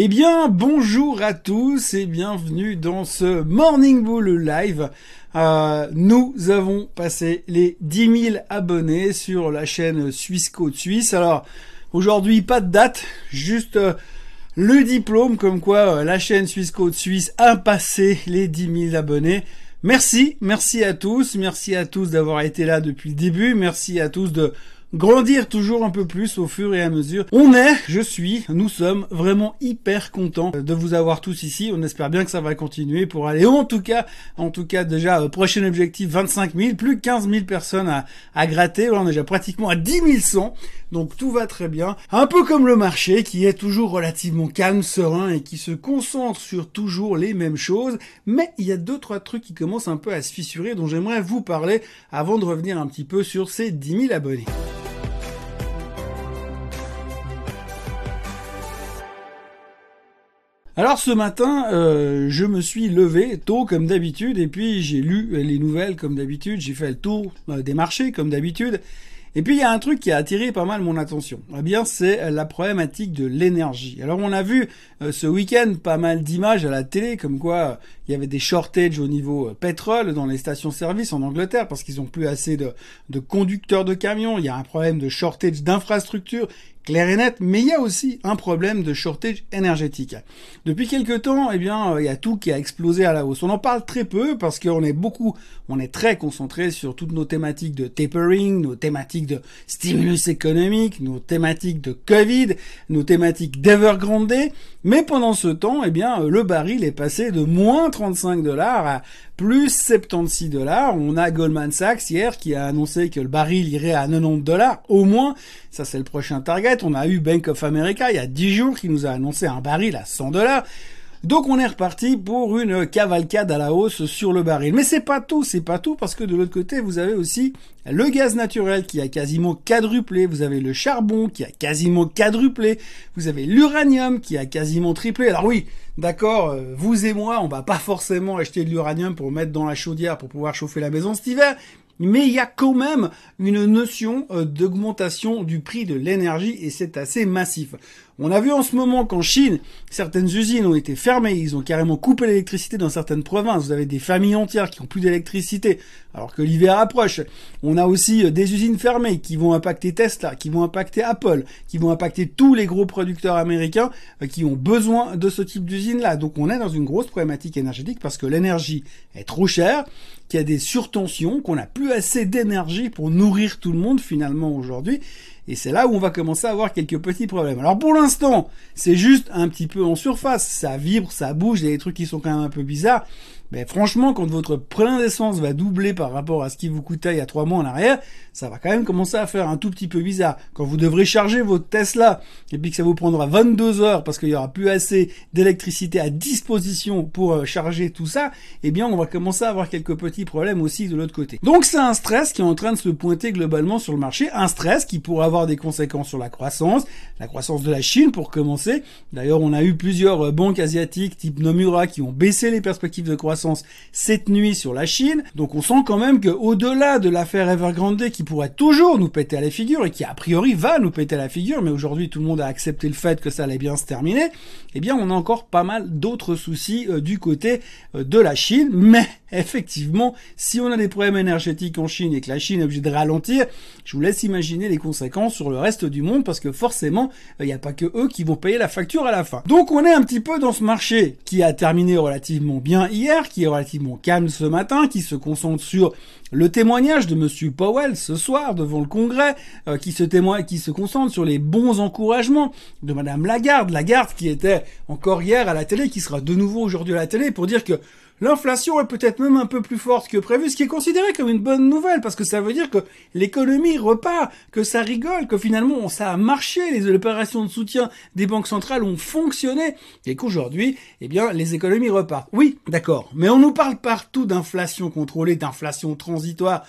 Eh bien, bonjour à tous et bienvenue dans ce Morning Bull Live. Euh, nous avons passé les 10 000 abonnés sur la chaîne Suisse Côte Suisse. Alors, aujourd'hui, pas de date, juste euh, le diplôme comme quoi euh, la chaîne Suisse Côte Suisse a passé les 10 000 abonnés. Merci, merci à tous, merci à tous d'avoir été là depuis le début, merci à tous de grandir toujours un peu plus au fur et à mesure. On est, je suis, nous sommes vraiment hyper contents de vous avoir tous ici. On espère bien que ça va continuer pour aller en tout cas, en tout cas déjà euh, prochain objectif 25 000, plus 15 000 personnes à, à gratter. on est déjà pratiquement à 10 100. Donc tout va très bien. Un peu comme le marché qui est toujours relativement calme, serein et qui se concentre sur toujours les mêmes choses. Mais il y a deux, trois trucs qui commencent un peu à se fissurer dont j'aimerais vous parler avant de revenir un petit peu sur ces 10 000 abonnés. Alors ce matin, euh, je me suis levé tôt comme d'habitude et puis j'ai lu les nouvelles comme d'habitude, j'ai fait le tour euh, des marchés comme d'habitude. Et puis il y a un truc qui a attiré pas mal mon attention. Eh bien, c'est la problématique de l'énergie. Alors on a vu euh, ce week-end pas mal d'images à la télé comme quoi il y avait des shortages au niveau pétrole dans les stations-service en Angleterre parce qu'ils ont plus assez de, de conducteurs de camions. Il y a un problème de shortage d'infrastructures clair et net, mais il y a aussi un problème de shortage énergétique. Depuis quelques temps, eh bien, euh, il y a tout qui a explosé à la hausse. On en parle très peu parce qu'on est beaucoup, on est très concentré sur toutes nos thématiques de tapering, nos thématiques de stimulus économique, nos thématiques de Covid, nos thématiques d'Evergrande. Mais pendant ce temps, eh bien, euh, le baril est passé de moins 35 dollars à plus 76 dollars. On a Goldman Sachs hier qui a annoncé que le baril irait à 90 dollars au moins. Ça c'est le prochain target. On a eu Bank of America il y a 10 jours qui nous a annoncé un baril à 100 dollars. Donc on est reparti pour une cavalcade à la hausse sur le baril. Mais c'est pas tout, c'est pas tout parce que de l'autre côté, vous avez aussi le gaz naturel qui a quasiment quadruplé, vous avez le charbon qui a quasiment quadruplé, vous avez l'uranium qui a quasiment triplé. Alors oui, d'accord, euh, vous et moi, on va pas forcément acheter de l'uranium pour mettre dans la chaudière pour pouvoir chauffer la maison cet hiver, mais il y a quand même une notion euh, d'augmentation du prix de l'énergie et c'est assez massif. On a vu en ce moment qu'en Chine, certaines usines ont été fermées, ils ont carrément coupé l'électricité dans certaines provinces. Vous avez des familles entières qui ont plus d'électricité alors que l'hiver approche. On a aussi euh, des usines fermées qui vont impacter Tesla, qui vont impacter Apple, qui vont impacter tous les gros producteurs américains euh, qui ont besoin de ce type d'usine-là. Donc on est dans une grosse problématique énergétique parce que l'énergie est trop chère, qu'il y a des surtensions, qu'on n'a plus assez d'énergie pour nourrir tout le monde finalement aujourd'hui. Et c'est là où on va commencer à avoir quelques petits problèmes. Alors pour l'instant, c'est juste un petit peu en surface. Ça vibre, ça bouge, il y a des trucs qui sont quand même un peu bizarres. Mais franchement, quand votre plein d'essence va doubler par rapport à ce qui vous coûtait il y a trois mois en arrière, ça va quand même commencer à faire un tout petit peu bizarre. Quand vous devrez charger votre Tesla et puis que ça vous prendra 22 heures parce qu'il y aura plus assez d'électricité à disposition pour euh, charger tout ça, eh bien, on va commencer à avoir quelques petits problèmes aussi de l'autre côté. Donc, c'est un stress qui est en train de se pointer globalement sur le marché, un stress qui pourrait avoir des conséquences sur la croissance, la croissance de la Chine pour commencer. D'ailleurs, on a eu plusieurs euh, banques asiatiques type Nomura qui ont baissé les perspectives de croissance cette nuit sur la Chine. Donc on sent quand même que au-delà de l'affaire Evergrande qui pourrait toujours nous péter à la figure et qui a priori va nous péter à la figure, mais aujourd'hui tout le monde a accepté le fait que ça allait bien se terminer, eh bien on a encore pas mal d'autres soucis euh, du côté euh, de la Chine. Mais effectivement, si on a des problèmes énergétiques en Chine et que la Chine est obligée de ralentir, je vous laisse imaginer les conséquences sur le reste du monde parce que forcément, il n'y a pas que eux qui vont payer la facture à la fin. Donc on est un petit peu dans ce marché qui a terminé relativement bien hier, qui est relativement calme ce matin, qui se concentre sur le témoignage de Monsieur Powell ce soir devant le Congrès, euh, qui se témoigne, qui se concentre sur les bons encouragements de Madame Lagarde, Lagarde qui était encore hier à la télé, qui sera de nouveau aujourd'hui à la télé pour dire que L'inflation est peut-être même un peu plus forte que prévu, ce qui est considéré comme une bonne nouvelle, parce que ça veut dire que l'économie repart, que ça rigole, que finalement ça a marché, les opérations de soutien des banques centrales ont fonctionné, et qu'aujourd'hui, eh bien, les économies repartent. Oui, d'accord, mais on nous parle partout d'inflation contrôlée, d'inflation transitoire.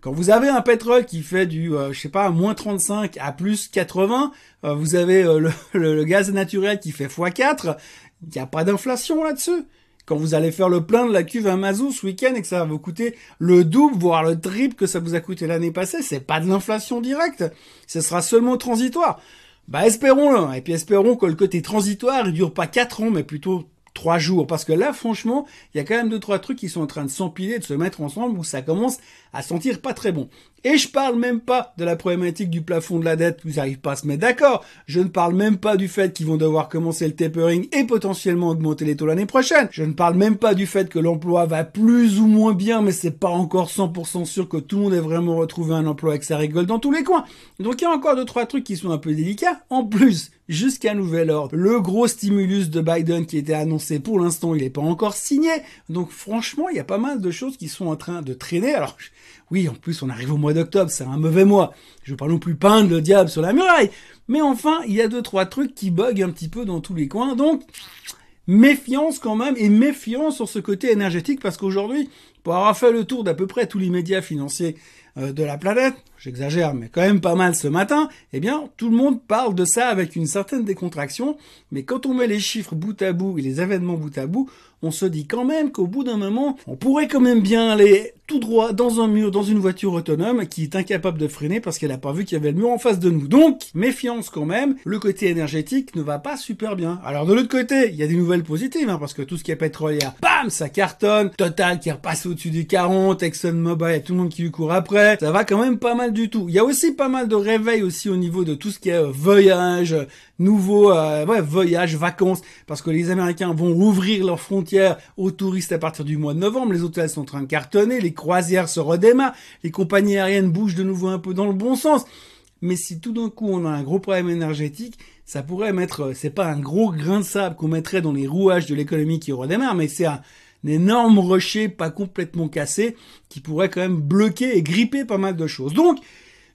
Quand vous avez un pétrole qui fait du, euh, je sais pas, moins 35 à plus 80, euh, vous avez euh, le, gaz naturel qui fait x4, il n'y a pas d'inflation là-dessus quand vous allez faire le plein de la cuve à Mazou ce week-end et que ça va vous coûter le double, voire le triple que ça vous a coûté l'année passée, c'est pas de l'inflation directe. Ce sera seulement transitoire. Bah espérons-le, et puis espérons que le côté transitoire il dure pas quatre ans, mais plutôt trois jours. Parce que là, franchement, il y a quand même deux, trois trucs qui sont en train de s'empiler, de se mettre ensemble, où ça commence à sentir pas très bon. Et je parle même pas de la problématique du plafond de la dette, ils n'arrivent pas à se mettre d'accord. Je ne parle même pas du fait qu'ils vont devoir commencer le tapering et potentiellement augmenter les taux l'année prochaine. Je ne parle même pas du fait que l'emploi va plus ou moins bien, mais c'est pas encore 100% sûr que tout le monde ait vraiment retrouvé un emploi et que ça rigole dans tous les coins. Donc il y a encore deux, trois trucs qui sont un peu délicats. En plus, jusqu'à nouvel ordre. Le gros stimulus de Biden qui était annoncé pour l'instant, il n'est pas encore signé. Donc franchement, il y a pas mal de choses qui sont en train de traîner. Alors oui, en plus on arrive au mois d'octobre, c'est un mauvais mois. Je veux pas non plus peindre le diable sur la muraille. Mais enfin, il y a deux, trois trucs qui bug un petit peu dans tous les coins. Donc, méfiance quand même et méfiance sur ce côté énergétique parce qu'aujourd'hui, pour avoir fait le tour d'à peu près tous les médias financiers euh, de la planète, j'exagère, mais quand même pas mal ce matin, eh bien, tout le monde parle de ça avec une certaine décontraction, mais quand on met les chiffres bout à bout et les événements bout à bout, on se dit quand même qu'au bout d'un moment, on pourrait quand même bien aller tout droit dans un mur, dans une voiture autonome qui est incapable de freiner parce qu'elle n'a pas vu qu'il y avait le mur en face de nous. Donc, méfiance quand même, le côté énergétique ne va pas super bien. Alors de l'autre côté, il y a des nouvelles positives, hein, parce que tout ce qui est pétrolière, bam, ça cartonne, Total qui repasse au-dessus des 40, ExxonMobil, tout le monde qui lui court après, ça va quand même pas mal du tout. Il y a aussi pas mal de réveils aussi au niveau de tout ce qui est euh, voyage, nouveau euh, ouais, voyage, vacances, parce que les Américains vont rouvrir leurs frontières aux touristes à partir du mois de novembre, les hôtels sont en train de cartonner, les croisières se redémarrent, les compagnies aériennes bougent de nouveau un peu dans le bon sens. Mais si tout d'un coup on a un gros problème énergétique, ça pourrait mettre, euh, c'est pas un gros grain de sable qu'on mettrait dans les rouages de l'économie qui redémarre, mais c'est un, un énorme rocher pas complètement cassé qui pourrait quand même bloquer et gripper pas mal de choses. Donc,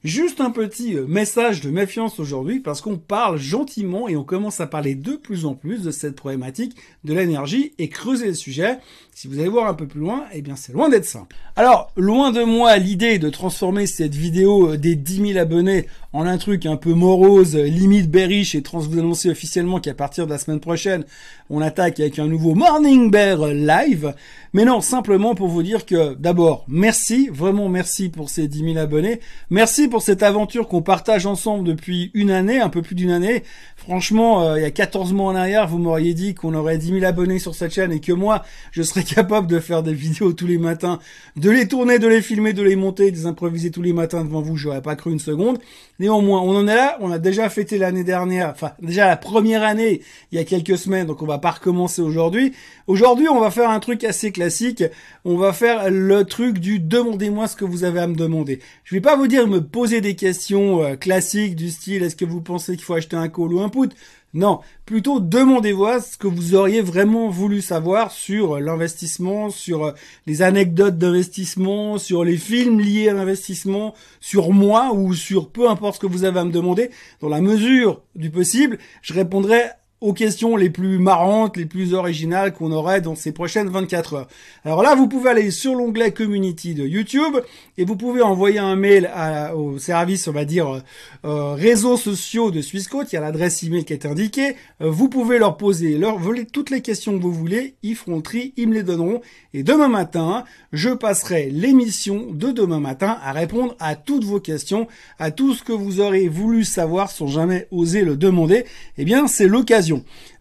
Juste un petit euh, message de méfiance aujourd'hui parce qu'on parle gentiment et on commence à parler de plus en plus de cette problématique de l'énergie et creuser le sujet. Si vous allez voir un peu plus loin, eh bien c'est loin d'être simple. Alors, loin de moi l'idée de transformer cette vidéo euh, des 10 000 abonnés en un truc un peu morose, limite bearish et trans vous annoncer officiellement qu'à partir de la semaine prochaine, on attaque avec un nouveau Morning Bear live. Mais non, simplement pour vous dire que d'abord, merci, vraiment merci pour ces 10 000 abonnés. Merci pour cette aventure qu'on partage ensemble depuis une année, un peu plus d'une année. Franchement, euh, il y a 14 mois en arrière, vous m'auriez dit qu'on aurait 10 000 abonnés sur cette chaîne et que moi, je serais capable de faire des vidéos tous les matins, de les tourner, de les filmer, de les monter, de les improviser tous les matins devant vous. J'aurais pas cru une seconde. Néanmoins, on en est là. On a déjà fêté l'année dernière, enfin déjà la première année il y a quelques semaines, donc on va pas recommencer aujourd'hui. Aujourd'hui, on va faire un truc assez classique. On va faire le truc du demandez-moi ce que vous avez à me demander. Je vais pas vous dire me poser des questions euh, classiques du style est-ce que vous pensez qu'il faut acheter un call ou un put non, plutôt demandez-vous ce que vous auriez vraiment voulu savoir sur l'investissement, sur euh, les anecdotes d'investissement, sur les films liés à l'investissement, sur moi ou sur peu importe ce que vous avez à me demander. Dans la mesure du possible, je répondrai aux questions les plus marrantes, les plus originales qu'on aurait dans ces prochaines 24 heures. Alors là, vous pouvez aller sur l'onglet Community de YouTube et vous pouvez envoyer un mail au service, on va dire, euh, réseaux sociaux de Swissquote. Il y a l'adresse email qui est indiquée. Euh, vous pouvez leur poser leur, toutes les questions que vous voulez. Ils feront tri, ils me les donneront. Et demain matin, je passerai l'émission de demain matin à répondre à toutes vos questions, à tout ce que vous aurez voulu savoir sans jamais oser le demander. Eh bien, c'est l'occasion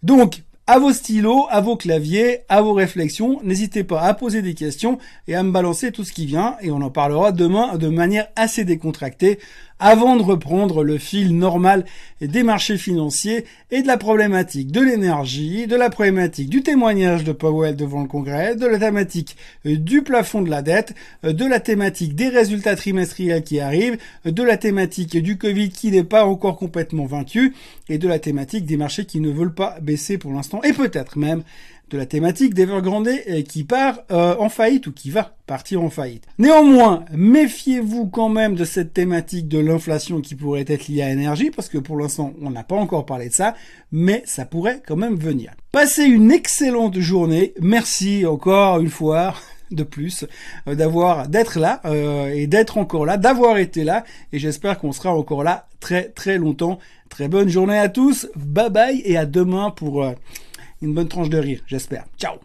donc, à vos stylos, à vos claviers, à vos réflexions, n'hésitez pas à poser des questions et à me balancer tout ce qui vient. Et on en parlera demain de manière assez décontractée avant de reprendre le fil normal des marchés financiers et de la problématique de l'énergie, de la problématique du témoignage de Powell devant le Congrès, de la thématique du plafond de la dette, de la thématique des résultats trimestriels qui arrivent, de la thématique du Covid qui n'est pas encore complètement vaincu et de la thématique des marchés qui ne veulent pas baisser pour l'instant et peut-être même de la thématique d'Evergrande qui part euh, en faillite ou qui va partir en faillite. Néanmoins, méfiez-vous quand même de cette thématique de l'inflation qui pourrait être liée à l'énergie parce que pour l'instant, on n'a pas encore parlé de ça, mais ça pourrait quand même venir. Passez une excellente journée. Merci encore une fois de plus euh, d'avoir d'être là euh, et d'être encore là, d'avoir été là et j'espère qu'on sera encore là très très longtemps. Très bonne journée à tous. Bye bye et à demain pour une bonne tranche de rire, j'espère. Ciao